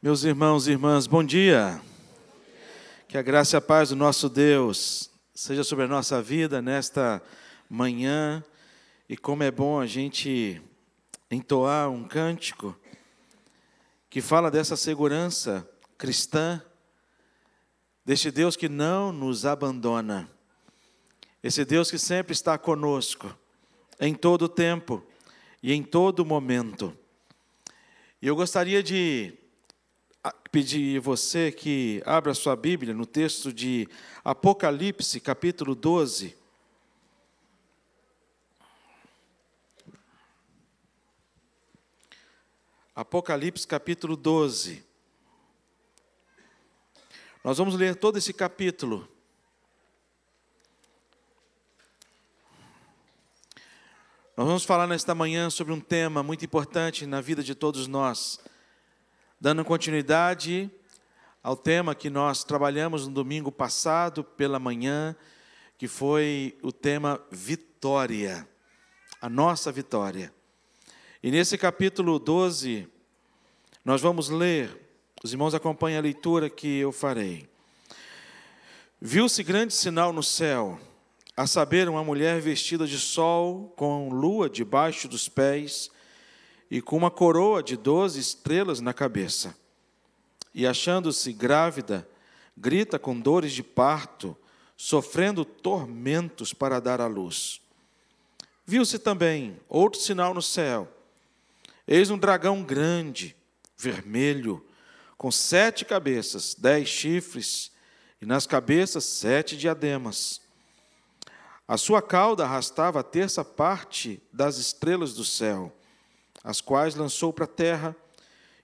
Meus irmãos e irmãs, bom dia. Que a graça e a paz do nosso Deus seja sobre a nossa vida nesta manhã. E como é bom a gente entoar um cântico que fala dessa segurança cristã, deste Deus que não nos abandona, esse Deus que sempre está conosco, em todo tempo e em todo momento. E eu gostaria de pedir você que abra sua Bíblia no texto de Apocalipse, capítulo 12. Apocalipse, capítulo 12. Nós vamos ler todo esse capítulo. Nós vamos falar nesta manhã sobre um tema muito importante na vida de todos nós Dando continuidade ao tema que nós trabalhamos no domingo passado pela manhã, que foi o tema vitória, a nossa vitória. E nesse capítulo 12, nós vamos ler, os irmãos acompanhem a leitura que eu farei. Viu-se grande sinal no céu, a saber, uma mulher vestida de sol, com lua debaixo dos pés, e com uma coroa de doze estrelas na cabeça. E achando-se grávida, grita com dores de parto, sofrendo tormentos para dar à luz. Viu-se também outro sinal no céu. Eis um dragão grande, vermelho, com sete cabeças, dez chifres, e nas cabeças sete diademas. A sua cauda arrastava a terça parte das estrelas do céu as quais lançou para a terra.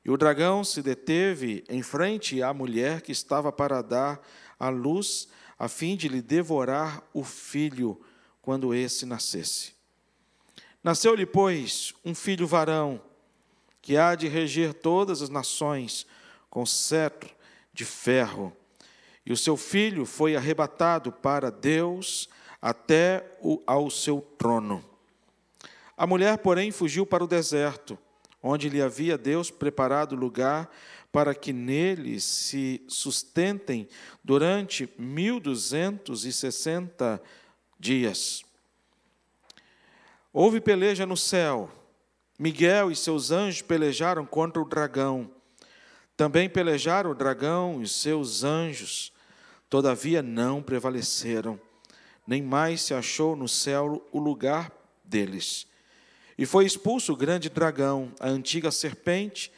E o dragão se deteve em frente à mulher que estava para dar à luz, a fim de lhe devorar o filho quando esse nascesse. Nasceu-lhe, pois, um filho varão, que há de reger todas as nações com cetro de ferro. E o seu filho foi arrebatado para Deus até o, ao seu trono. A mulher, porém, fugiu para o deserto, onde lhe havia Deus preparado lugar para que nele se sustentem durante mil duzentos e sessenta dias. Houve peleja no céu. Miguel e seus anjos pelejaram contra o dragão. Também pelejaram o dragão e seus anjos. Todavia não prevaleceram, nem mais se achou no céu o lugar deles. E foi expulso o grande dragão, a antiga serpente,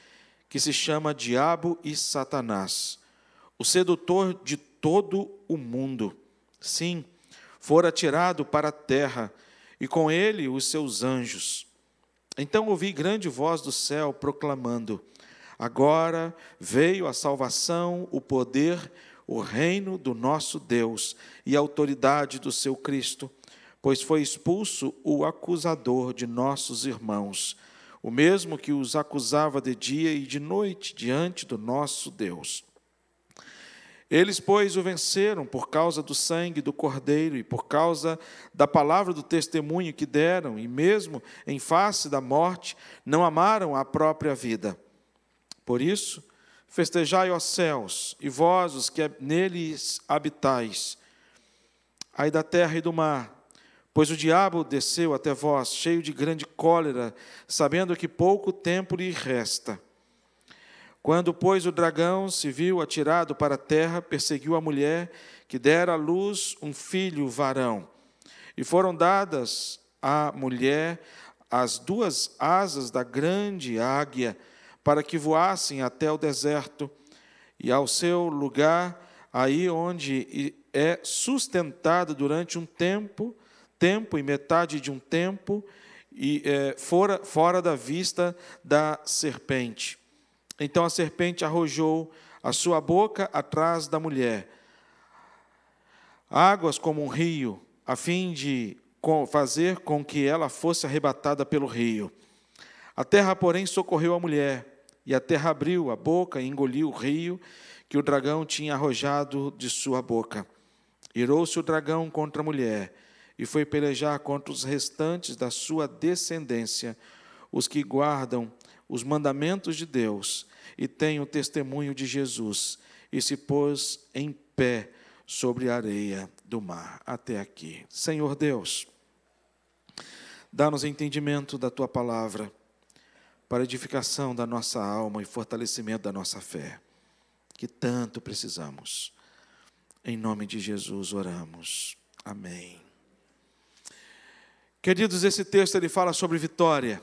que se chama Diabo e Satanás, o sedutor de todo o mundo. Sim, fora tirado para a terra, e com ele os seus anjos. Então ouvi grande voz do céu proclamando: Agora veio a salvação, o poder, o reino do nosso Deus e a autoridade do seu Cristo pois foi expulso o acusador de nossos irmãos, o mesmo que os acusava de dia e de noite diante do nosso Deus. Eles, pois, o venceram por causa do sangue do Cordeiro e por causa da palavra do testemunho que deram, e mesmo em face da morte, não amaram a própria vida. Por isso, festejai, ó céus, e vós, os que neles habitais, ai da terra e do mar, Pois o diabo desceu até vós, cheio de grande cólera, sabendo que pouco tempo lhe resta. Quando, pois, o dragão se viu atirado para a terra, perseguiu a mulher, que dera à luz um filho varão. E foram dadas à mulher as duas asas da grande águia, para que voassem até o deserto, e ao seu lugar, aí onde é sustentado durante um tempo, tempo e metade de um tempo e é, fora, fora da vista da serpente. Então a serpente arrojou a sua boca atrás da mulher, águas como um rio, a fim de fazer com que ela fosse arrebatada pelo rio. A terra, porém, socorreu a mulher, e a terra abriu a boca e engoliu o rio que o dragão tinha arrojado de sua boca. Irou-se o dragão contra a mulher e foi pelejar contra os restantes da sua descendência, os que guardam os mandamentos de Deus e tem o testemunho de Jesus, e se pôs em pé sobre a areia do mar. Até aqui. Senhor Deus, dá-nos entendimento da tua palavra para edificação da nossa alma e fortalecimento da nossa fé, que tanto precisamos. Em nome de Jesus oramos. Amém. Queridos, esse texto ele fala sobre vitória.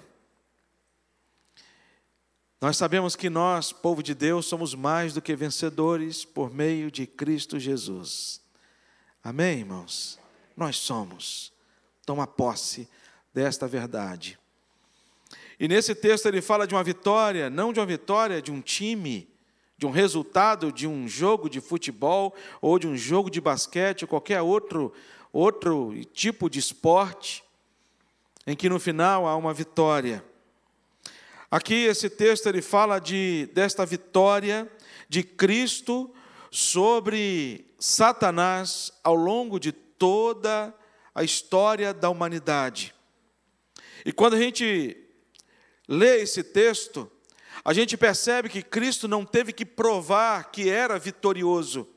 Nós sabemos que nós, povo de Deus, somos mais do que vencedores por meio de Cristo Jesus. Amém, irmãos? Nós somos. Toma posse desta verdade. E nesse texto ele fala de uma vitória, não de uma vitória de um time, de um resultado de um jogo de futebol ou de um jogo de basquete ou qualquer outro outro tipo de esporte em que no final há uma vitória. Aqui esse texto ele fala de desta vitória de Cristo sobre Satanás ao longo de toda a história da humanidade. E quando a gente lê esse texto, a gente percebe que Cristo não teve que provar que era vitorioso.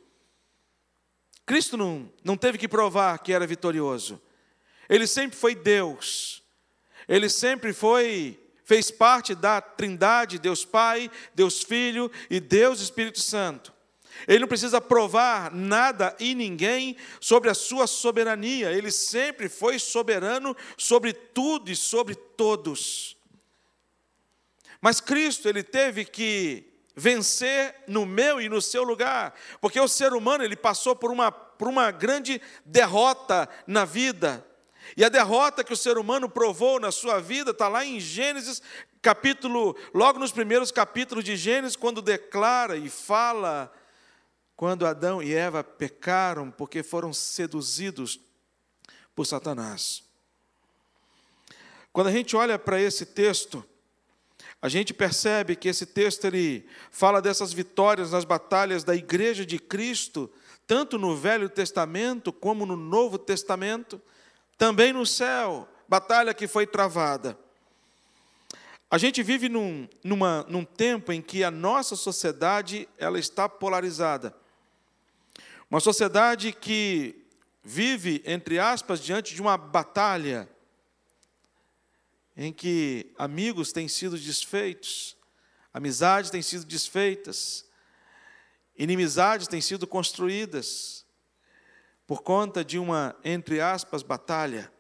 Cristo não, não teve que provar que era vitorioso. Ele sempre foi Deus. Ele sempre foi fez parte da Trindade, Deus Pai, Deus Filho e Deus Espírito Santo. Ele não precisa provar nada e ninguém sobre a sua soberania, ele sempre foi soberano sobre tudo e sobre todos. Mas Cristo, ele teve que vencer no meu e no seu lugar, porque o ser humano ele passou por uma, por uma grande derrota na vida. E a derrota que o ser humano provou na sua vida está lá em Gênesis, capítulo, logo nos primeiros capítulos de Gênesis, quando declara e fala quando Adão e Eva pecaram porque foram seduzidos por Satanás. Quando a gente olha para esse texto, a gente percebe que esse texto ele fala dessas vitórias nas batalhas da igreja de Cristo, tanto no Velho Testamento como no Novo Testamento. Também no céu, batalha que foi travada. A gente vive num, numa, num tempo em que a nossa sociedade ela está polarizada. Uma sociedade que vive, entre aspas, diante de uma batalha em que amigos têm sido desfeitos, amizades têm sido desfeitas, inimizades têm sido construídas, por conta de uma, entre aspas, batalha.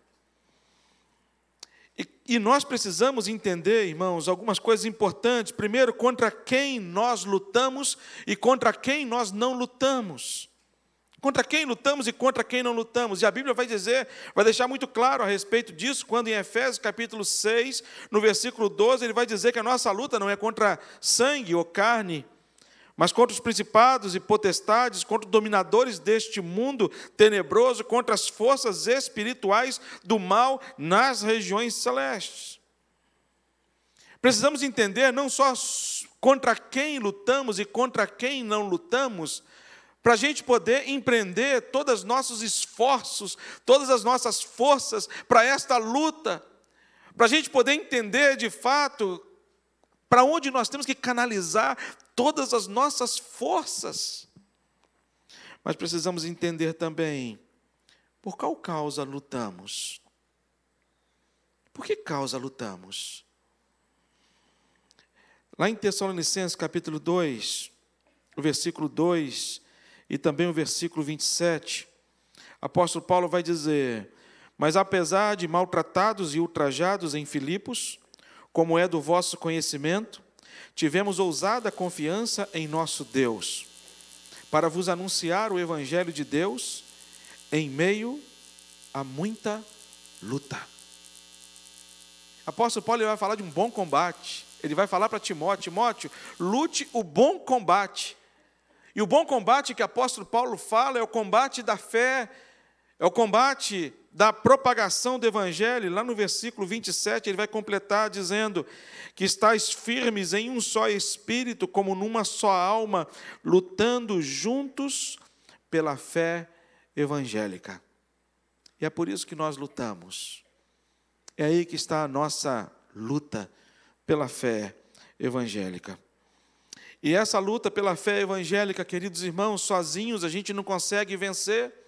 E, e, nós precisamos entender, irmãos, algumas coisas importantes. Primeiro, contra quem nós lutamos e contra quem nós não lutamos. Contra quem lutamos e contra quem não lutamos. E a Bíblia vai dizer, vai deixar muito claro a respeito disso, quando em Efésios capítulo 6, no versículo 12, ele vai dizer que a nossa luta não é contra sangue ou carne, mas contra os principados e potestades, contra os dominadores deste mundo tenebroso, contra as forças espirituais do mal nas regiões celestes. Precisamos entender não só contra quem lutamos e contra quem não lutamos, para a gente poder empreender todos os nossos esforços, todas as nossas forças para esta luta, para a gente poder entender de fato para onde nós temos que canalizar todas as nossas forças. Mas precisamos entender também por qual causa lutamos. Por que causa lutamos? Lá em Tessalonicenses capítulo 2, o versículo 2 e também o versículo 27, apóstolo Paulo vai dizer: Mas apesar de maltratados e ultrajados em Filipos, como é do vosso conhecimento, tivemos ousada confiança em nosso Deus, para vos anunciar o Evangelho de Deus em meio a muita luta. Apóstolo Paulo vai falar de um bom combate. Ele vai falar para Timóteo: Timóteo, lute o bom combate. E o bom combate que o apóstolo Paulo fala é o combate da fé, é o combate da propagação do Evangelho, lá no versículo 27, ele vai completar dizendo que estáis firmes em um só espírito, como numa só alma, lutando juntos pela fé evangélica. E é por isso que nós lutamos. É aí que está a nossa luta pela fé evangélica. E essa luta pela fé evangélica, queridos irmãos, sozinhos a gente não consegue vencer.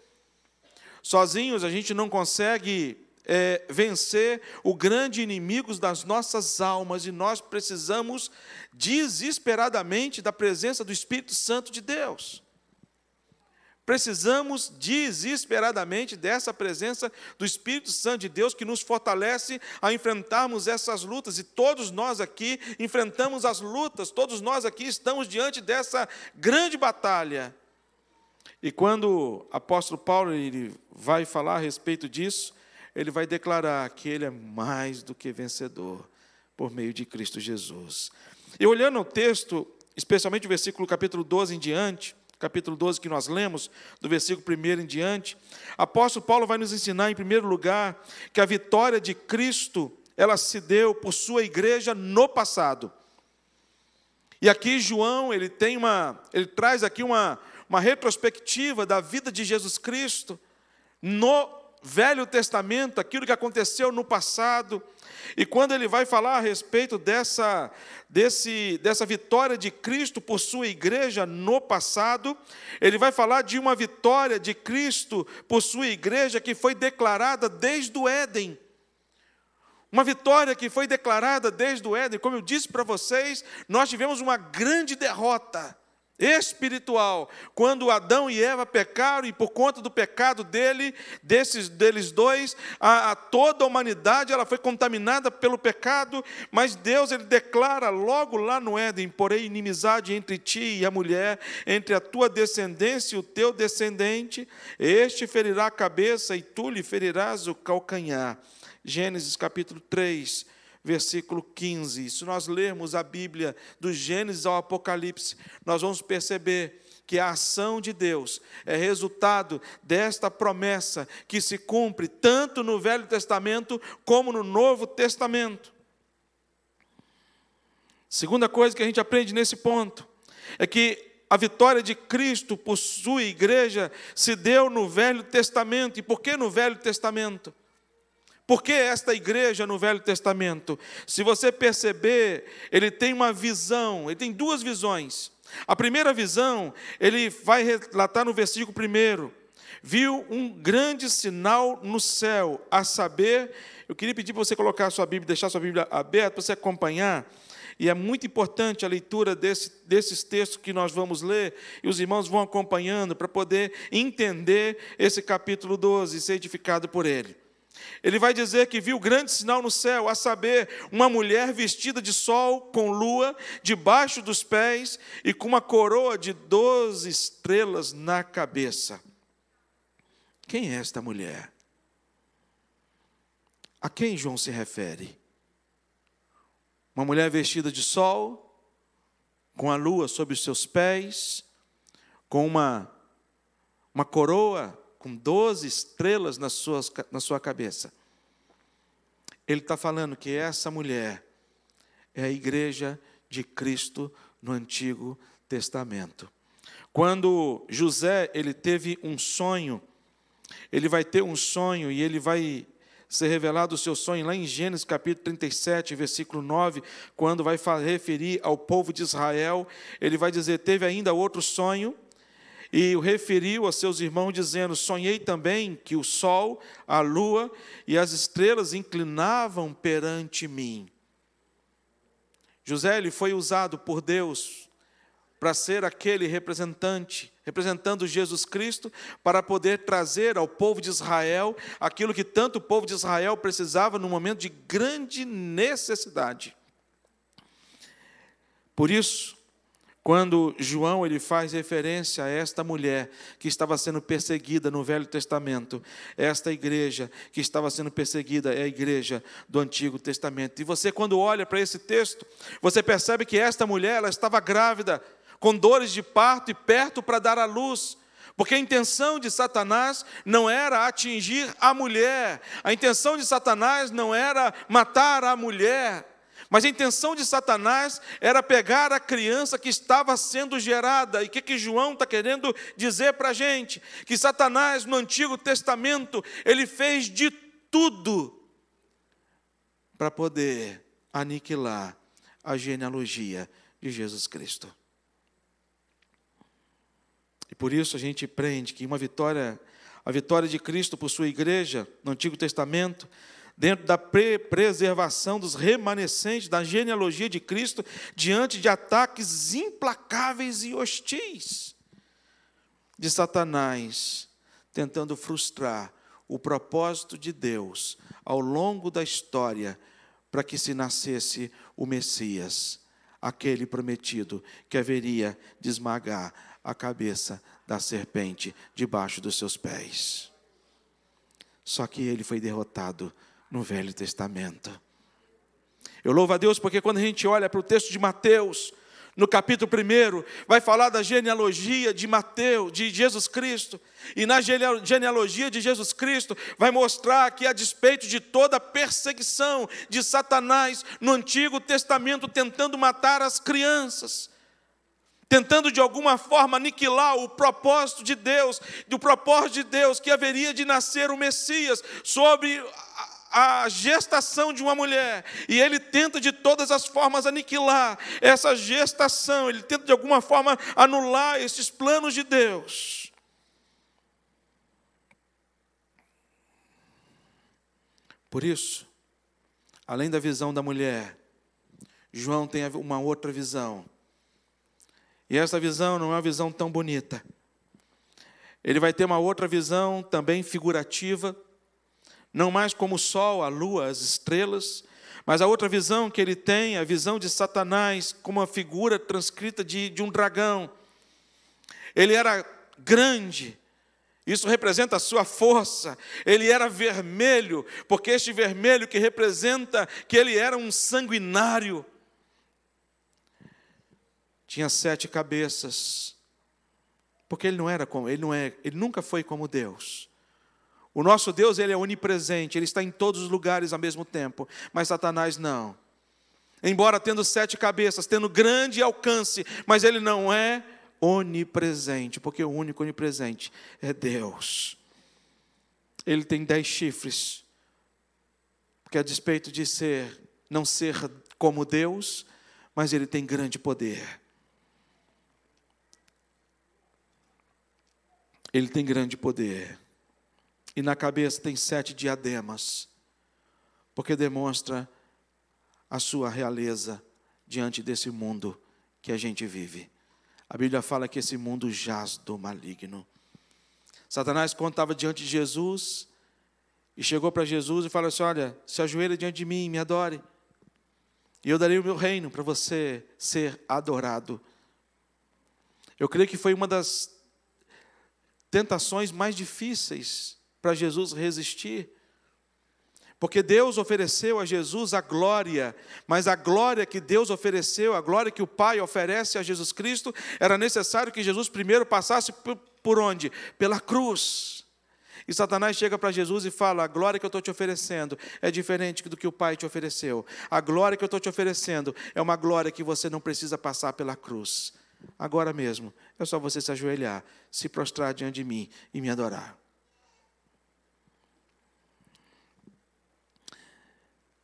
Sozinhos a gente não consegue é, vencer o grande inimigo das nossas almas e nós precisamos desesperadamente da presença do Espírito Santo de Deus. Precisamos desesperadamente dessa presença do Espírito Santo de Deus que nos fortalece a enfrentarmos essas lutas. E todos nós aqui enfrentamos as lutas, todos nós aqui estamos diante dessa grande batalha. E quando o apóstolo Paulo ele vai falar a respeito disso, ele vai declarar que ele é mais do que vencedor por meio de Cristo Jesus. E olhando o texto, especialmente o versículo capítulo 12 em diante, capítulo 12 que nós lemos, do versículo 1 em diante, apóstolo Paulo vai nos ensinar, em primeiro lugar, que a vitória de Cristo, ela se deu por sua igreja no passado. E aqui João, ele tem uma, ele traz aqui uma, uma retrospectiva da vida de Jesus Cristo no Velho Testamento, aquilo que aconteceu no passado. E quando ele vai falar a respeito dessa, desse, dessa vitória de Cristo por sua igreja no passado, ele vai falar de uma vitória de Cristo por sua igreja que foi declarada desde o Éden. Uma vitória que foi declarada desde o Éden. Como eu disse para vocês, nós tivemos uma grande derrota espiritual. Quando Adão e Eva pecaram e por conta do pecado dele, desses deles dois, a, a, toda a humanidade ela foi contaminada pelo pecado, mas Deus ele declara logo lá no Éden: "Porém inimizade entre ti e a mulher, entre a tua descendência e o teu descendente, este ferirá a cabeça e tu lhe ferirás o calcanhar." Gênesis capítulo 3, versículo 15. Se nós lermos a Bíblia do Gênesis ao Apocalipse, nós vamos perceber que a ação de Deus é resultado desta promessa que se cumpre tanto no Velho Testamento como no Novo Testamento. Segunda coisa que a gente aprende nesse ponto é que a vitória de Cristo por sua igreja se deu no Velho Testamento. E por que no Velho Testamento? Por que esta igreja no Velho Testamento? Se você perceber, ele tem uma visão, ele tem duas visões. A primeira visão, ele vai relatar no versículo primeiro. Viu um grande sinal no céu, a saber, eu queria pedir para você colocar a sua Bíblia, deixar a sua Bíblia aberta para você acompanhar. E é muito importante a leitura desse, desses textos que nós vamos ler, e os irmãos vão acompanhando para poder entender esse capítulo 12 e ser edificado por ele. Ele vai dizer que viu grande sinal no céu, a saber, uma mulher vestida de sol, com lua debaixo dos pés e com uma coroa de doze estrelas na cabeça. Quem é esta mulher? A quem João se refere? Uma mulher vestida de sol, com a lua sobre os seus pés, com uma, uma coroa com doze estrelas na sua, na sua cabeça. Ele está falando que essa mulher é a igreja de Cristo no Antigo Testamento. Quando José ele teve um sonho, ele vai ter um sonho e ele vai ser revelado o seu sonho lá em Gênesis capítulo 37, versículo 9, quando vai referir ao povo de Israel, ele vai dizer: Teve ainda outro sonho, e o referiu a seus irmãos, dizendo: Sonhei também que o sol, a lua e as estrelas inclinavam perante mim. José ele foi usado por Deus para ser aquele representante, representando Jesus Cristo, para poder trazer ao povo de Israel aquilo que tanto o povo de Israel precisava num momento de grande necessidade. Por isso, quando João ele faz referência a esta mulher que estava sendo perseguida no Velho Testamento, esta igreja que estava sendo perseguida é a igreja do Antigo Testamento. E você quando olha para esse texto, você percebe que esta mulher ela estava grávida, com dores de parto e perto para dar à luz. Porque a intenção de Satanás não era atingir a mulher, a intenção de Satanás não era matar a mulher, mas a intenção de Satanás era pegar a criança que estava sendo gerada. E o que, que João está querendo dizer para a gente? Que Satanás, no Antigo Testamento, ele fez de tudo para poder aniquilar a genealogia de Jesus Cristo. por isso a gente aprende que uma vitória, a vitória de Cristo por sua igreja no Antigo Testamento, dentro da preservação dos remanescentes da genealogia de Cristo diante de ataques implacáveis e hostis de Satanás, tentando frustrar o propósito de Deus ao longo da história para que se nascesse o Messias, aquele prometido que haveria de esmagar a cabeça da serpente debaixo dos seus pés. Só que ele foi derrotado no Velho Testamento. Eu louvo a Deus porque quando a gente olha para o texto de Mateus, no capítulo 1, vai falar da genealogia de Mateus, de Jesus Cristo. E na genealogia de Jesus Cristo, vai mostrar que, a despeito de toda a perseguição de Satanás no Antigo Testamento, tentando matar as crianças, tentando de alguma forma aniquilar o propósito de Deus, do propósito de Deus que haveria de nascer o Messias sobre a gestação de uma mulher, e ele tenta de todas as formas aniquilar essa gestação, ele tenta de alguma forma anular esses planos de Deus. Por isso, além da visão da mulher, João tem uma outra visão. E essa visão não é uma visão tão bonita. Ele vai ter uma outra visão também figurativa não mais como o sol, a lua, as estrelas, mas a outra visão que ele tem, a visão de Satanás, como uma figura transcrita de, de um dragão. Ele era grande, isso representa a sua força. Ele era vermelho, porque este vermelho que representa que ele era um sanguinário. Tinha sete cabeças. Porque ele não era como, ele não é, ele nunca foi como Deus. O nosso Deus, ele é onipresente, ele está em todos os lugares ao mesmo tempo, mas Satanás não. Embora tendo sete cabeças, tendo grande alcance, mas ele não é onipresente, porque o único onipresente é Deus. Ele tem dez chifres, porque a despeito de ser, não ser como Deus, mas ele tem grande poder. Ele tem grande poder e na cabeça tem sete diademas, porque demonstra a sua realeza diante desse mundo que a gente vive. A Bíblia fala que esse mundo jaz do maligno. Satanás, estava diante de Jesus, e chegou para Jesus e falou assim: Olha, se ajoelha diante de mim e me adore, e eu darei o meu reino para você ser adorado. Eu creio que foi uma das tentações mais difíceis para Jesus resistir. Porque Deus ofereceu a Jesus a glória, mas a glória que Deus ofereceu, a glória que o Pai oferece a Jesus Cristo, era necessário que Jesus primeiro passasse por, onde? Pela cruz. E Satanás chega para Jesus e fala: A glória que eu estou te oferecendo é diferente do que o Pai te ofereceu. A glória que eu estou te oferecendo é uma glória que você não precisa passar pela cruz. Agora mesmo, é só você se ajoelhar, se prostrar diante de mim e me adorar.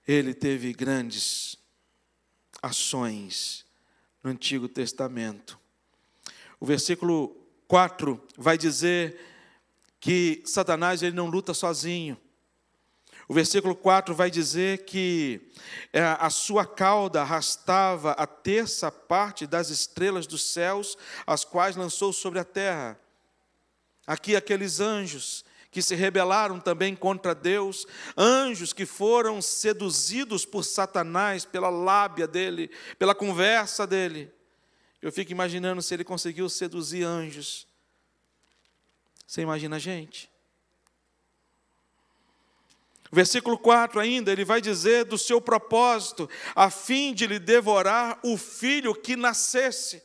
Ele teve grandes ações no Antigo Testamento. O versículo 4 vai dizer que Satanás ele não luta sozinho. O versículo 4 vai dizer que é, a sua cauda arrastava a terça parte das estrelas dos céus, as quais lançou sobre a terra. Aqui aqueles anjos que se rebelaram também contra Deus, anjos que foram seduzidos por Satanás pela lábia dele, pela conversa dele. Eu fico imaginando se ele conseguiu seduzir anjos. Você imagina a gente? Versículo 4 ainda, ele vai dizer do seu propósito, a fim de lhe devorar o filho que nascesse.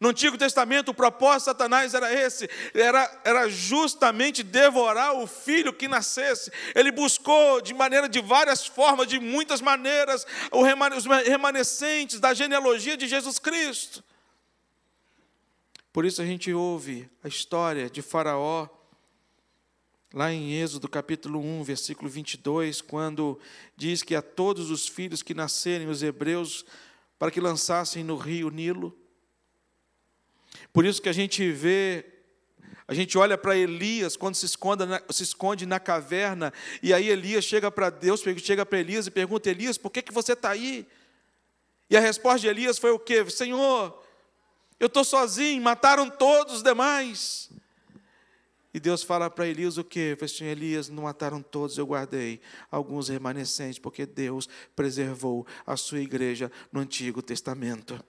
No Antigo Testamento, o propósito de Satanás era esse: era, era justamente devorar o filho que nascesse. Ele buscou de maneira, de várias formas, de muitas maneiras, os remanescentes da genealogia de Jesus Cristo. Por isso a gente ouve a história de Faraó, lá em Êxodo capítulo 1, versículo 22, quando diz que a todos os filhos que nascerem, os hebreus, para que lançassem no rio Nilo, Por isso que a gente vê, a gente olha para Elias quando se esconde, na, se esconde na caverna, e aí Elias chega para Deus, chega para Elias e pergunta: Elias, por que, que você está aí? E a resposta de Elias foi o quê? Senhor, eu estou sozinho, mataram todos os demais. E Deus fala para Elias o quê? Falei assim, Elias, não mataram todos, eu guardei alguns remanescentes, porque Deus preservou a sua igreja no Antigo Testamento.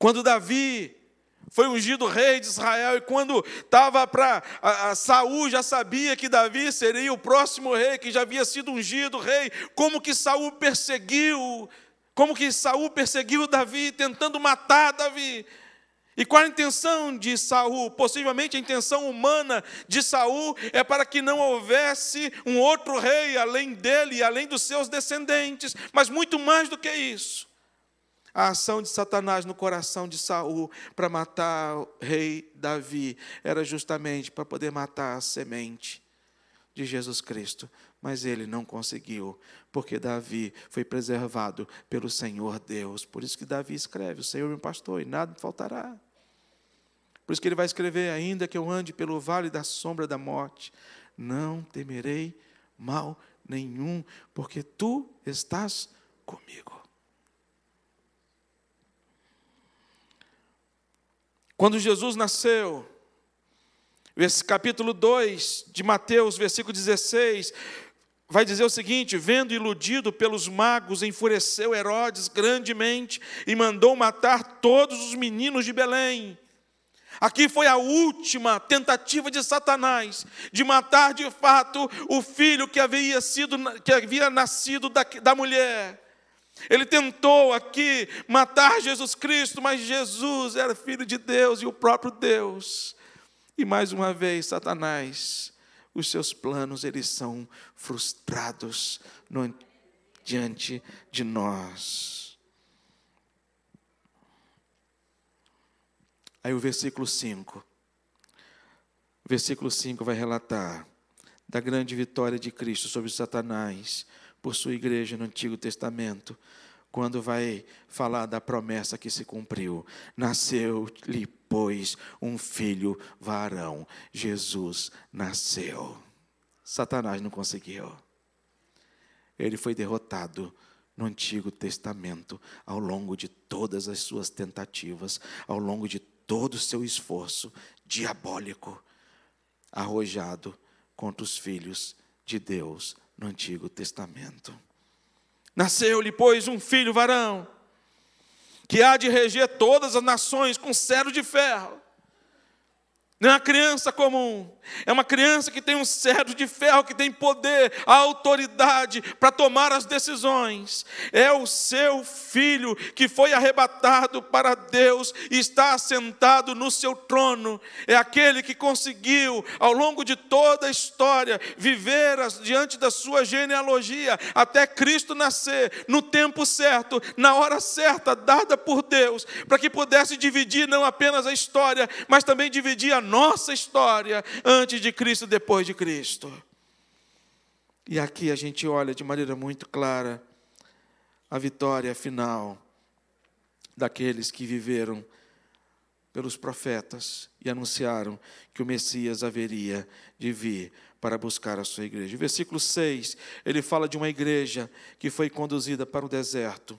Quando Davi foi ungido rei de Israel, e quando estava para. Saul já sabia que Davi seria o próximo rei, que já havia sido ungido rei, como que Saul perseguiu, como que Saul perseguiu Davi, tentando matar Davi. E qual a intenção de Saul? Possivelmente a intenção humana de Saul é para que não houvesse um outro rei além dele, além dos seus descendentes, mas muito mais do que isso. A ação de Satanás no coração de Saul para matar o rei Davi era justamente para poder matar a semente de Jesus Cristo. Mas ele não conseguiu, porque Davi foi preservado pelo Senhor Deus. Por isso que Davi escreve: O Senhor é meu pastor e nada me faltará. Por isso que ele vai escrever: Ainda que eu ande pelo vale da sombra da morte, não temerei mal nenhum, porque tu estás comigo. Quando Jesus nasceu, esse capítulo 2 de Mateus, versículo 16, vai dizer o seguinte: vendo iludido pelos magos, enfureceu Herodes grandemente e mandou matar todos os meninos de Belém. Aqui foi a última tentativa de Satanás de matar de fato o filho que havia sido que havia nascido da, da mulher. Ele tentou aqui matar Jesus Cristo, mas Jesus era filho de Deus e o próprio Deus. E mais uma vez, Satanás, os seus planos eles são frustrados no, diante de nós. Aí o versículo 5. O versículo 5 vai relatar da grande vitória de Cristo sobre Satanás por sua igreja no Antigo Testamento, quando vai falar da promessa que se cumpriu. Nasceu-lhe, pois, um filho varão. Jesus nasceu. Satanás não conseguiu. Ele foi derrotado no Antigo Testamento ao longo de todas as suas tentativas, ao longo de todo o seu esforço diabólico, arrojado contra os filhos de Deus no Antigo Testamento. Nasceu-lhe, pois, um filho varão, que há de reger todas as nações com cero de ferro. Não é uma criança comum, é uma criança que tem um cetro de ferro, que tem poder, autoridade para tomar as decisões. É o seu filho que foi arrebatado para Deus e está assentado no seu trono. É aquele que conseguiu, ao longo de toda a história, viver diante da sua genealogia, até Cristo nascer, no tempo certo, na hora certa, dada por Deus, para que pudesse dividir não apenas a história, mas também dividir a nossa história antes de Cristo, depois de Cristo. E aqui a gente olha de maneira muito clara a vitória final daqueles que viveram pelos profetas e anunciaram que o Messias haveria de vir para buscar a sua igreja. versículo 6, ele fala de uma igreja que foi conduzida para o deserto,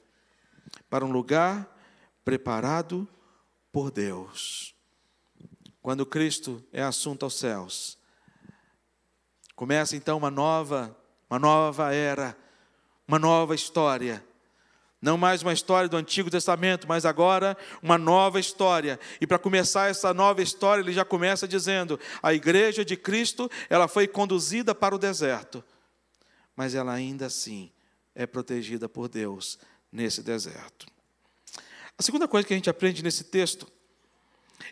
para um lugar preparado por Deus. Quando Cristo é assunto aos céus, começa então uma nova, uma nova era, uma nova história. Não mais uma história do Antigo Testamento, mas agora uma nova história. E para começar essa nova história, ele já começa dizendo: a igreja de Cristo, ela foi conduzida para o deserto, mas ela ainda assim é protegida por Deus nesse deserto. A segunda coisa que a gente aprende nesse texto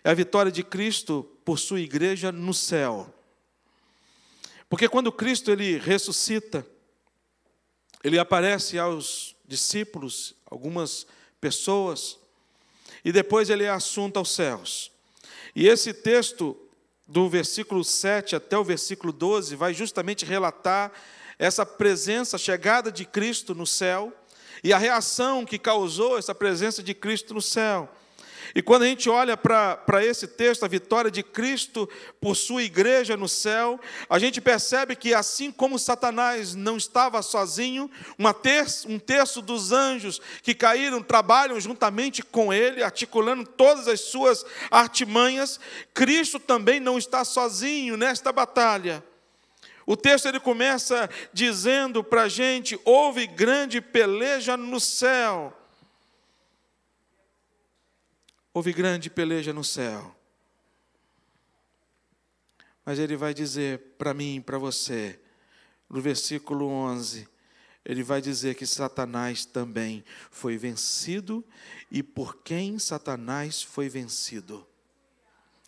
é a vitória de Cristo por sua igreja no céu. Porque quando Cristo ele ressuscita, ele aparece aos discípulos, algumas pessoas, e depois ele é assunto aos céus. E esse texto, do versículo 7 até o versículo 12, vai justamente relatar essa presença, a chegada de Cristo no céu, e a reação que causou essa presença de Cristo no céu. E quando a gente olha para esse texto, a vitória de Cristo por sua igreja no céu, a gente percebe que assim como Satanás não estava sozinho, terço, um terço dos anjos que caíram trabalham juntamente com ele, articulando todas as suas artimanhas, Cristo também não está sozinho nesta batalha. O texto ele começa dizendo para a gente: houve grande peleja no céu. Houve grande peleja no céu. Mas ele vai dizer para mim, para você, no versículo 11, ele vai dizer que Satanás também foi vencido e por quem Satanás foi vencido.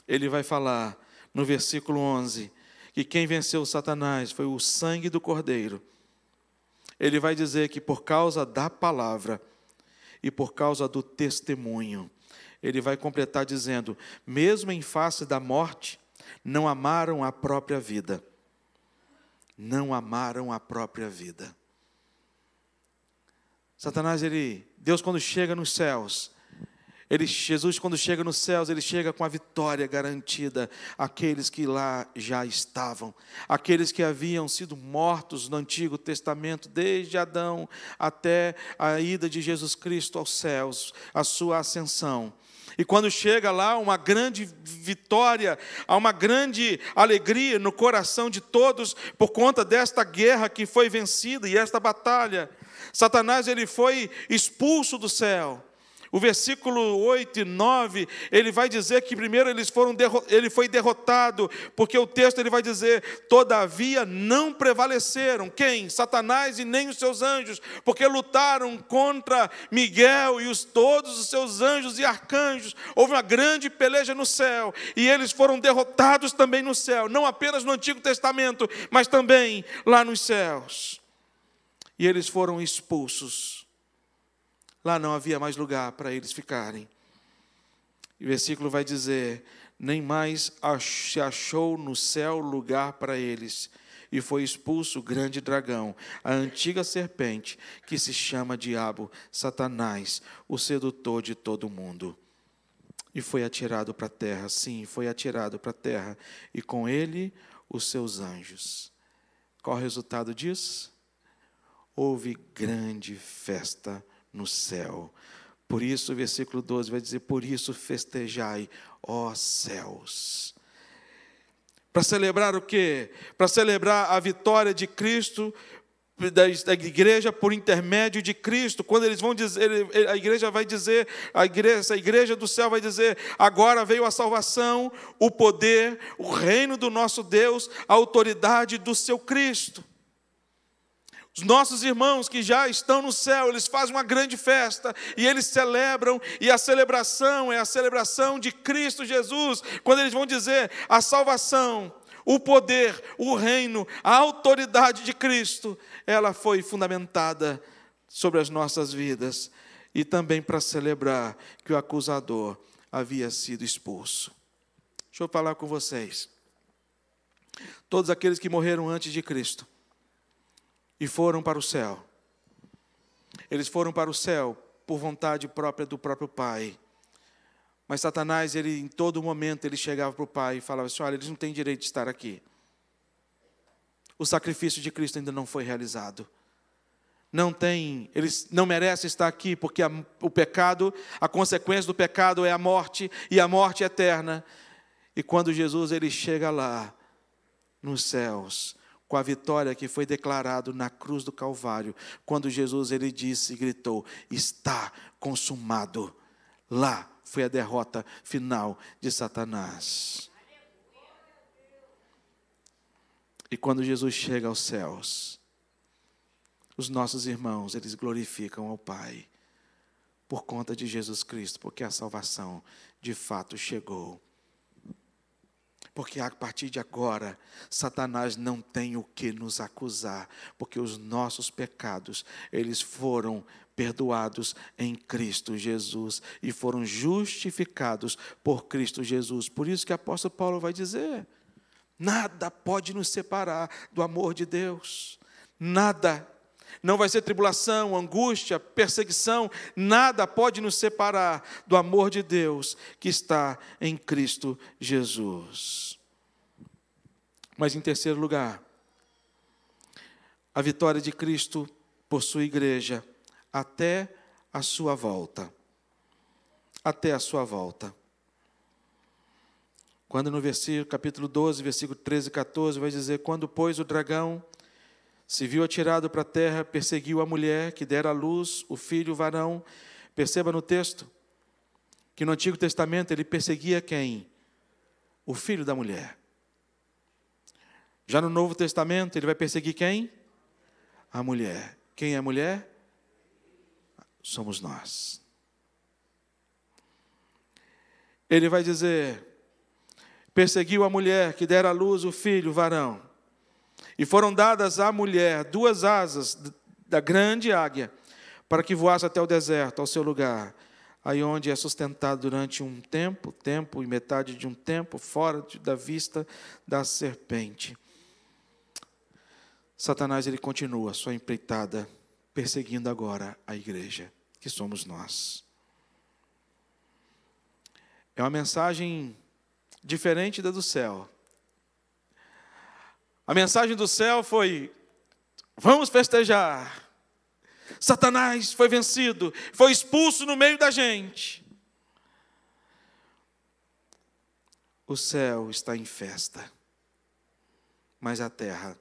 Ele vai falar no versículo 11 que quem venceu Satanás foi o sangue do Cordeiro. Ele vai dizer que por causa da palavra e por causa do testemunho, ele vai completar dizendo: mesmo em face da morte, não amaram a própria vida. Não amaram a própria vida. Satanás, ele, Deus quando chega nos céus, ele, Jesus, quando chega nos céus, ele chega com a vitória garantida àqueles que lá já estavam, aqueles que haviam sido mortos no Antigo Testamento, desde Adão até a ida de Jesus Cristo aos céus, a sua ascensão. E quando chega lá, uma grande vitória, há uma grande alegria no coração de todos por conta desta guerra que foi vencida e esta batalha. Satanás ele foi expulso do céu. O versículo 8 e 9, ele vai dizer que primeiro eles foram ele foi derrotado, porque o texto ele vai dizer: "Todavia não prevaleceram quem? Satanás e nem os seus anjos, porque lutaram contra Miguel e os todos os seus anjos e arcanjos. Houve uma grande peleja no céu, e eles foram derrotados também no céu, não apenas no Antigo Testamento, mas também lá nos céus. E eles foram expulsos Lá não havia mais lugar para eles ficarem. E o versículo vai dizer: Nem mais se achou no céu lugar para eles, e foi expulso o grande dragão, a antiga serpente, que se chama Diabo, Satanás, o sedutor de todo o mundo. E foi atirado para a terra, sim, foi atirado para a terra, e com ele os seus anjos. Qual o resultado disso? Houve grande festa no céu. Por isso, o versículo 12 vai dizer: Por isso festejai, ó céus. Para celebrar o quê? Para celebrar a vitória de Cristo, da, igreja por intermédio de Cristo. Quando eles vão dizer, a igreja vai dizer, a igreja, a igreja do céu vai dizer: agora veio a salvação, o poder, o reino do nosso Deus, a autoridade do seu Cristo. Os nossos irmãos que já estão no céu, eles fazem uma grande festa e eles celebram, e a celebração é a celebração de Cristo Jesus, quando eles vão dizer a salvação, o poder, o reino, a autoridade de Cristo, ela foi fundamentada sobre as nossas vidas e também para celebrar que o acusador havia sido expulso. Deixa eu falar com vocês. Todos aqueles que morreram antes de Cristo, e foram para o céu. Eles foram para o céu por vontade própria do próprio Pai. Mas Satanás, ele em todo momento, ele chegava para o Pai e falava assim: olha, eles não têm direito de estar aqui. O sacrifício de Cristo ainda não foi realizado. Não tem, eles não merecem estar aqui, porque a, o pecado, a consequência do pecado é a morte, e a morte é eterna. E quando Jesus ele chega lá, nos céus, com a vitória que foi declarado na cruz do Calvário, quando Jesus ele disse e gritou: "Está consumado". Lá foi a derrota final de Satanás. E quando Jesus chega aos céus, os nossos irmãos, eles glorificam ao Pai por conta de Jesus Cristo, porque a salvação de fato chegou. Porque a partir de agora, Satanás não tem o que nos acusar, porque os nossos pecados, eles foram perdoados em Cristo Jesus e foram justificados por Cristo Jesus. Por isso que o apóstolo Paulo vai dizer: nada pode nos separar do amor de Deus. Nada Não vai ser tribulação, angústia, perseguição, nada pode nos separar do amor de Deus que está em Cristo Jesus. Mas em terceiro lugar, a vitória de Cristo por sua igreja até a sua volta. Até a sua volta. Quando no versículo, capítulo 12, versículo 13 e 14, vai dizer: Quando, pois, o dragão se viu atirado para a terra, perseguiu a mulher que dera à luz o filho varão. Perceba no texto que no Antigo Testamento ele perseguia quem? O filho da mulher. Já no Novo Testamento ele vai perseguir quem? A mulher. Quem é a mulher? Somos nós. Ele vai dizer: perseguiu a mulher que dera à luz o filho, varão. E foram dadas à mulher duas asas da grande águia, para que voasse até o deserto, ao seu lugar, aí onde é sustentado durante um tempo, tempo e metade de um tempo, fora da vista da serpente. Satanás ele continua sua empreitada, perseguindo agora a igreja, que somos nós. É uma mensagem diferente da do céu. A mensagem do céu foi: vamos festejar. Satanás foi vencido, foi expulso no meio da gente. O céu está em festa, mas a terra.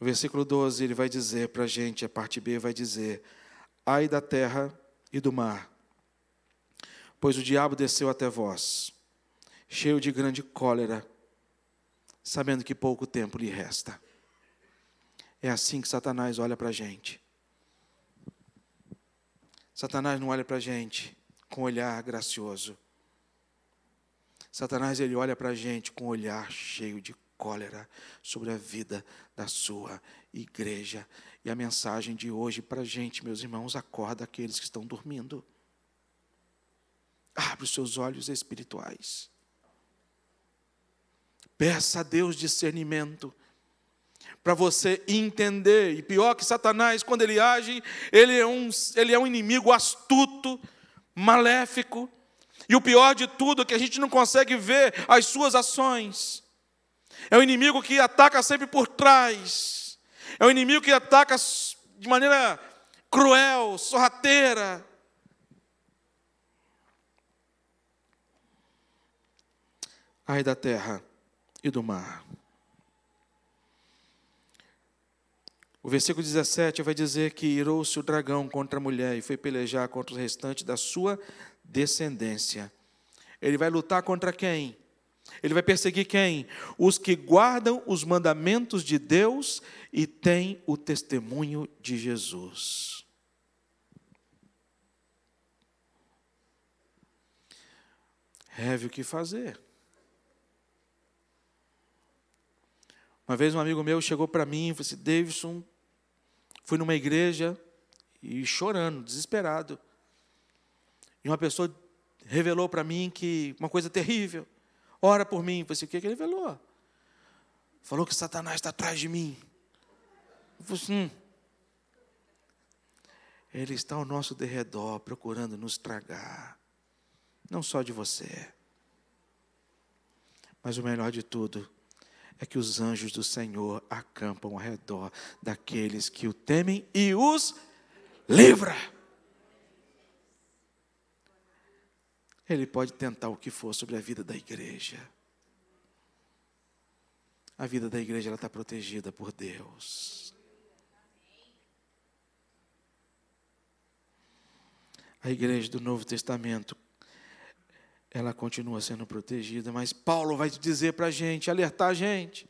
O versículo 12 ele vai dizer para a gente, a parte B vai dizer: Ai da terra e do mar, pois o diabo desceu até vós, cheio de grande cólera, sabendo que pouco tempo lhe resta. É assim que Satanás olha para a gente. Satanás não olha para a gente com um olhar gracioso. Satanás ele olha para a gente com um olhar cheio de cólera sobre a vida da sua igreja. E a mensagem de hoje para a gente, meus irmãos, acorda aqueles que estão dormindo. Abre os seus olhos espirituais. Peça a Deus discernimento para você entender. E pior que Satanás, quando ele age, ele é um, ele é um inimigo astuto, maléfico. E o pior de tudo é que a gente não consegue ver as suas ações. É o inimigo que ataca sempre por trás. É o inimigo que ataca de maneira cruel, sorrateira. ai da terra e do mar. O versículo 17 vai dizer que irou-se o dragão contra a mulher e foi pelejar contra o restante da sua descendência. Ele vai lutar contra quem? Ele vai perseguir quem? Os que guardam os mandamentos de Deus e têm o testemunho de Jesus. Heve o que fazer. Uma vez um amigo meu chegou para mim e falou assim: Davidson, fui numa igreja e chorando, desesperado. E uma pessoa revelou para mim que uma coisa terrível. Ora por mim. Eu falei assim: o que, que ele revelou? Falou que Satanás está atrás de mim. Eu falei assim: hum. Ele está ao nosso derredor, procurando nos tragar. Não só de você. Mas o melhor de tudo, é que os anjos do Senhor acampam ao redor daqueles que o temem e os livra. Ele pode tentar o que for sobre a vida da igreja. A vida da igreja está protegida por Deus. A igreja do Novo Testamento ela continua sendo protegida, mas Paulo vai dizer para a gente, alertar a gente.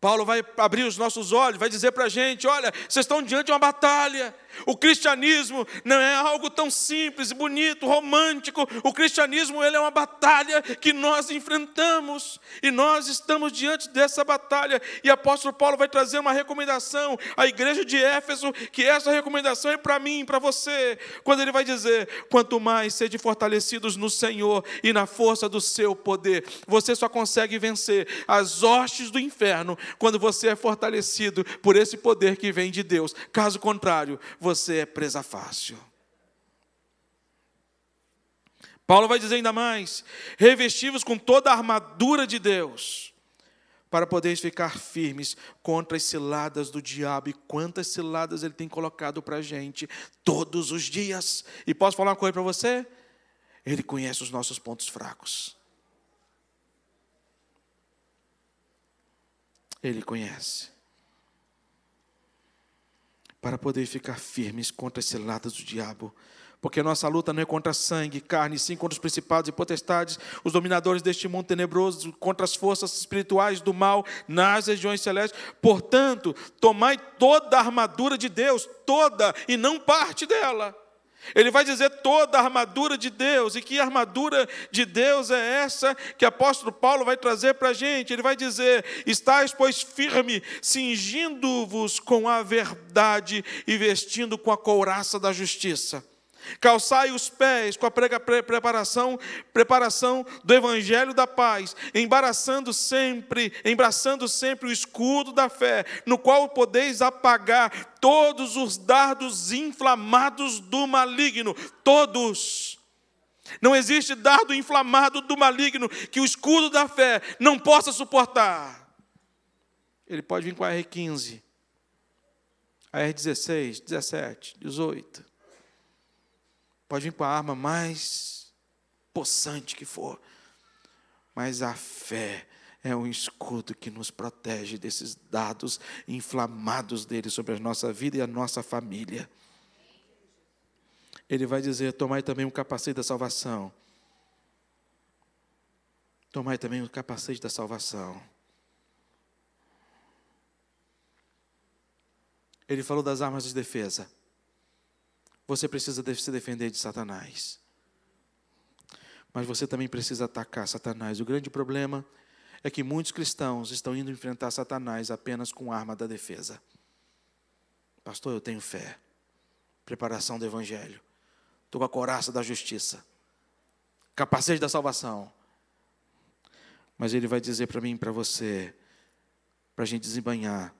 Paulo vai abrir os nossos olhos, vai dizer para a gente: olha, vocês estão diante de uma batalha, O cristianismo não é algo tão simples, bonito, romântico. O cristianismo ele é uma batalha que nós enfrentamos e nós estamos diante dessa batalha. E o apóstolo Paulo vai trazer uma recomendação à igreja de Éfeso, que essa recomendação é para mim, para você, quando ele vai dizer: quanto mais sede fortalecidos no Senhor e na força do seu poder, você só consegue vencer as hostes do inferno quando você é fortalecido por esse poder que vem de Deus. Caso contrário, você é presa fácil. Paulo vai dizer ainda mais: revestivos com toda a armadura de Deus, para poderes ficar firmes contra as ciladas do diabo. E quantas ciladas ele tem colocado para a gente todos os dias. E posso falar uma coisa para você? Ele conhece os nossos pontos fracos. Ele conhece para poder ficar firmes contra as ciladas do diabo. Porque a nossa luta não é contra sangue carne, sim contra os principados e potestades, os dominadores deste mundo tenebroso, contra as forças espirituais do mal nas regiões celestes. Portanto, tomai toda a armadura de Deus, toda, e não parte dela ele vai dizer toda a armadura de Deus, e que armadura de Deus é essa que o apóstolo Paulo vai trazer para a gente? Ele vai dizer: estáis, pois, firme, cingindo-vos com a verdade e vestindo com a couraça da justiça. Calçai os pés com a preparação, preparação do evangelho da paz, embaraçando sempre, embraçando sempre o escudo da fé, no qual podeis apagar todos os dardos inflamados do maligno, todos. Não existe dardo inflamado do maligno que o escudo da fé não possa suportar. Ele pode vir com a R15, a R16, 17, 18 Pode vir com a arma mais possante que for, mas a fé é um escudo que nos protege desses dados inflamados dele sobre a nossa vida e a nossa família. Ele vai dizer: Tomai também o capacete da salvação. Tomai também o capacete da salvação. Ele falou das armas de defesa você precisa se defender de Satanás. Mas você também precisa atacar Satanás. O grande problema é que muitos cristãos estão indo enfrentar Satanás apenas com a arma da defesa. Pastor, eu tenho fé. Preparação do Evangelho. Estou com a coraça da justiça. Capacete da salvação. Mas ele vai dizer para mim e para você, para a gente desembanhar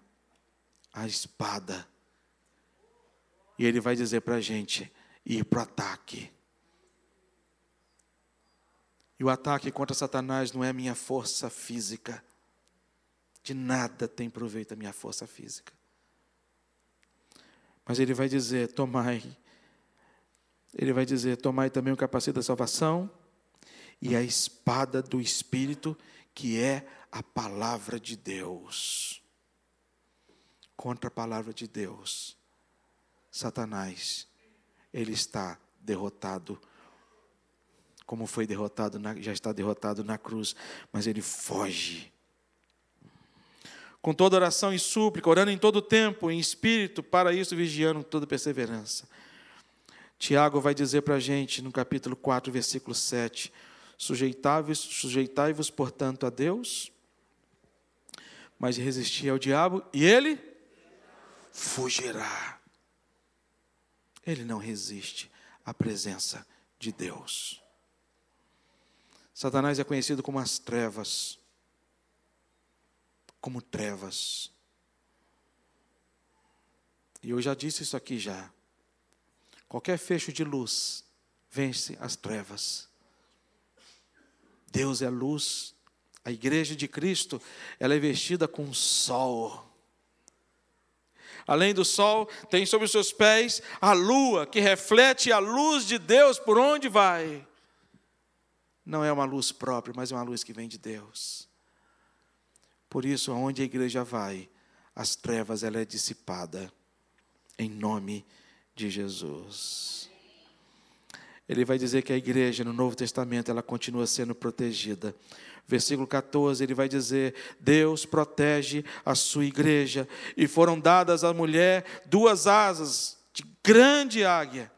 a espada e ele vai dizer para a gente ir para o ataque. E o ataque contra Satanás não é a minha força física. De nada tem proveito a minha força física. Mas ele vai dizer: tomai. Ele vai dizer: tomai também o capacete da salvação e a espada do Espírito, que é a palavra de Deus. Contra a palavra de Deus Satanás, ele está derrotado, como foi derrotado, na, já está derrotado na cruz, mas ele foge. Com toda oração e súplica, orando em todo tempo, em espírito, para isso vigiando com toda perseverança. Tiago vai dizer para a gente no capítulo 4, versículo 7: Sujeitai-vos, sujeitai portanto, a Deus, mas resisti ao diabo, e ele fugirá ele não resiste à presença de Deus. Satanás é conhecido como as trevas, como trevas. E eu já disse isso aqui já. Qualquer fecho de luz vence as trevas. Deus é luz. A igreja de Cristo, ela é vestida com sol. Além do sol, tem sobre os seus pés a lua, que reflete a luz de Deus por onde vai. Não é uma luz própria, mas é uma luz que vem de Deus. Por isso, aonde a igreja vai, as trevas ela é dissipada em nome de Jesus. Ele vai dizer que a igreja no Novo Testamento ela continua sendo protegida Versículo 14, ele vai dizer: Deus protege a sua igreja, e foram dadas à mulher duas asas, de grande águia.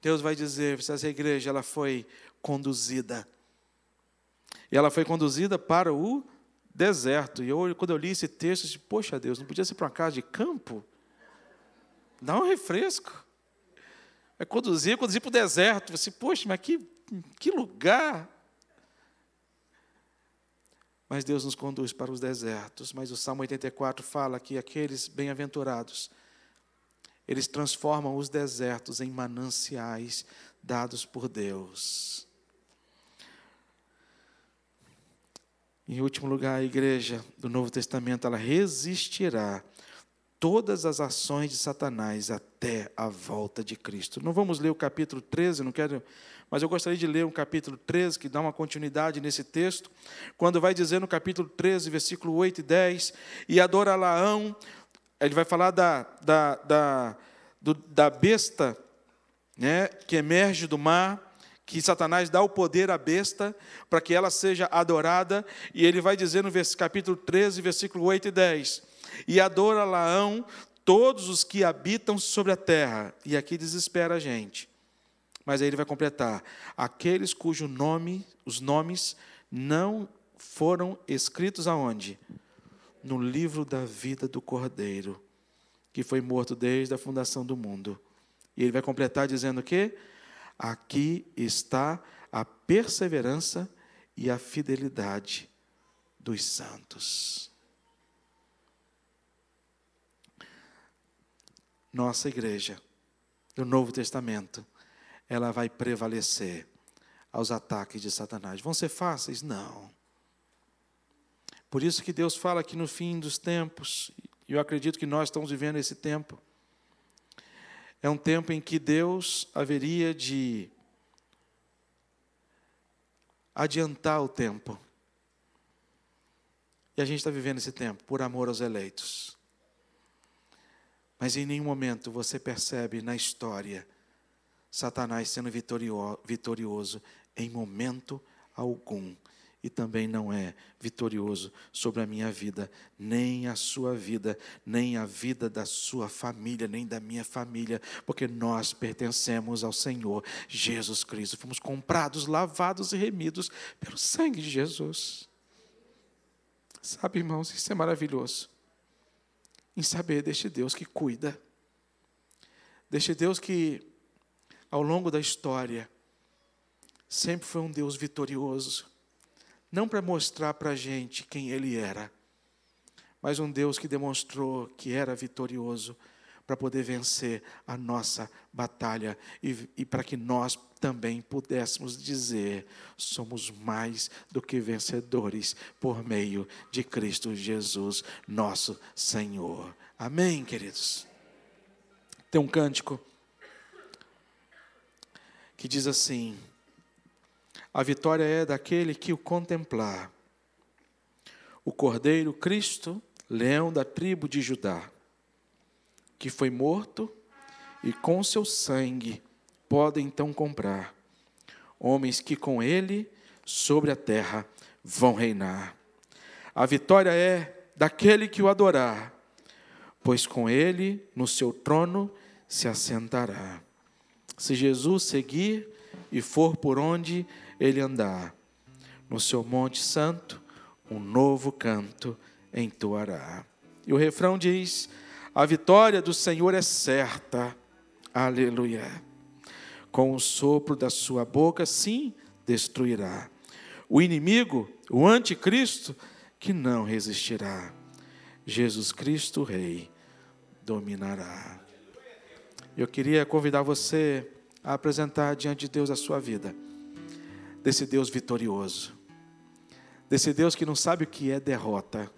Deus vai dizer, essa igreja ela foi conduzida. E ela foi conduzida para o deserto. E eu, quando eu li esse texto, eu disse, poxa Deus, não podia ser para uma casa de campo? Dá um refresco. É conduzir, conduzir para o deserto. Você, poxa, mas que, que lugar mas Deus nos conduz para os desertos. Mas o Salmo 84 fala que aqueles bem-aventurados, eles transformam os desertos em mananciais dados por Deus. Em último lugar, a igreja do Novo Testamento, ela resistirá todas as ações de Satanás até a volta de Cristo. Não vamos ler o capítulo 13, não quero mas eu gostaria de ler um capítulo 13, que dá uma continuidade nesse texto, quando vai dizer no capítulo 13, versículo 8 e 10, e adora Laão, ele vai falar da, da, da, do, da besta né, que emerge do mar, que Satanás dá o poder à besta para que ela seja adorada, e ele vai dizer no capítulo 13, versículo 8 e 10: E adora Laão todos os que habitam sobre a terra, e aqui desespera a gente. Mas aí ele vai completar: aqueles cujo nome, os nomes não foram escritos aonde? No livro da vida do Cordeiro, que foi morto desde a fundação do mundo. E ele vai completar dizendo que aqui está a perseverança e a fidelidade dos santos. Nossa igreja do Novo Testamento ela vai prevalecer aos ataques de Satanás. Vão ser fáceis? Não. Por isso que Deus fala que no fim dos tempos, e eu acredito que nós estamos vivendo esse tempo, é um tempo em que Deus haveria de adiantar o tempo. E a gente está vivendo esse tempo por amor aos eleitos. Mas em nenhum momento você percebe na história Satanás sendo vitorioso em momento algum. E também não é vitorioso sobre a minha vida, nem a sua vida, nem a vida da sua família, nem da minha família, porque nós pertencemos ao Senhor Jesus Cristo. Fomos comprados, lavados e remidos pelo sangue de Jesus. Sabe, irmãos, isso é maravilhoso. Em saber deste Deus que cuida, deste Deus que ao longo da história, sempre foi um Deus vitorioso. Não para mostrar para a gente quem Ele era, mas um Deus que demonstrou que era vitorioso para poder vencer a nossa batalha e, e para que nós também pudéssemos dizer: somos mais do que vencedores por meio de Cristo Jesus, nosso Senhor. Amém, queridos? Tem um cântico que diz assim: A vitória é daquele que o contemplar. O Cordeiro Cristo, leão da tribo de Judá, que foi morto e com seu sangue pode então comprar homens que com ele sobre a terra vão reinar. A vitória é daquele que o adorar, pois com ele no seu trono se assentará se Jesus seguir e for por onde ele andar, no seu monte santo, um novo canto entoará. E o refrão diz: A vitória do Senhor é certa. Aleluia. Com o sopro da sua boca, sim, destruirá. O inimigo, o anticristo, que não resistirá. Jesus Cristo, Rei, dominará. Eu queria convidar você a apresentar diante de Deus a sua vida, desse Deus vitorioso, desse Deus que não sabe o que é derrota,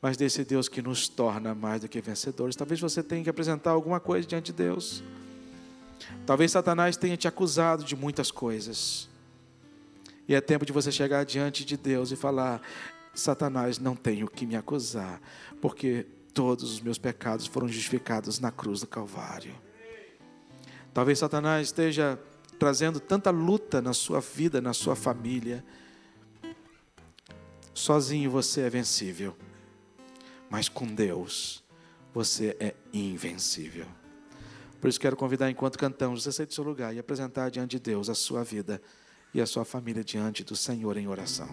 mas desse Deus que nos torna mais do que vencedores. Talvez você tenha que apresentar alguma coisa diante de Deus. Talvez Satanás tenha te acusado de muitas coisas. E é tempo de você chegar diante de Deus e falar: Satanás não tem o que me acusar, porque todos os meus pecados foram justificados na cruz do Calvário. Talvez Satanás esteja trazendo tanta luta na sua vida, na sua família. Sozinho você é vencível, mas com Deus você é invencível. Por isso quero convidar, enquanto cantamos, você sair do seu lugar e apresentar diante de Deus a sua vida e a sua família diante do Senhor em oração.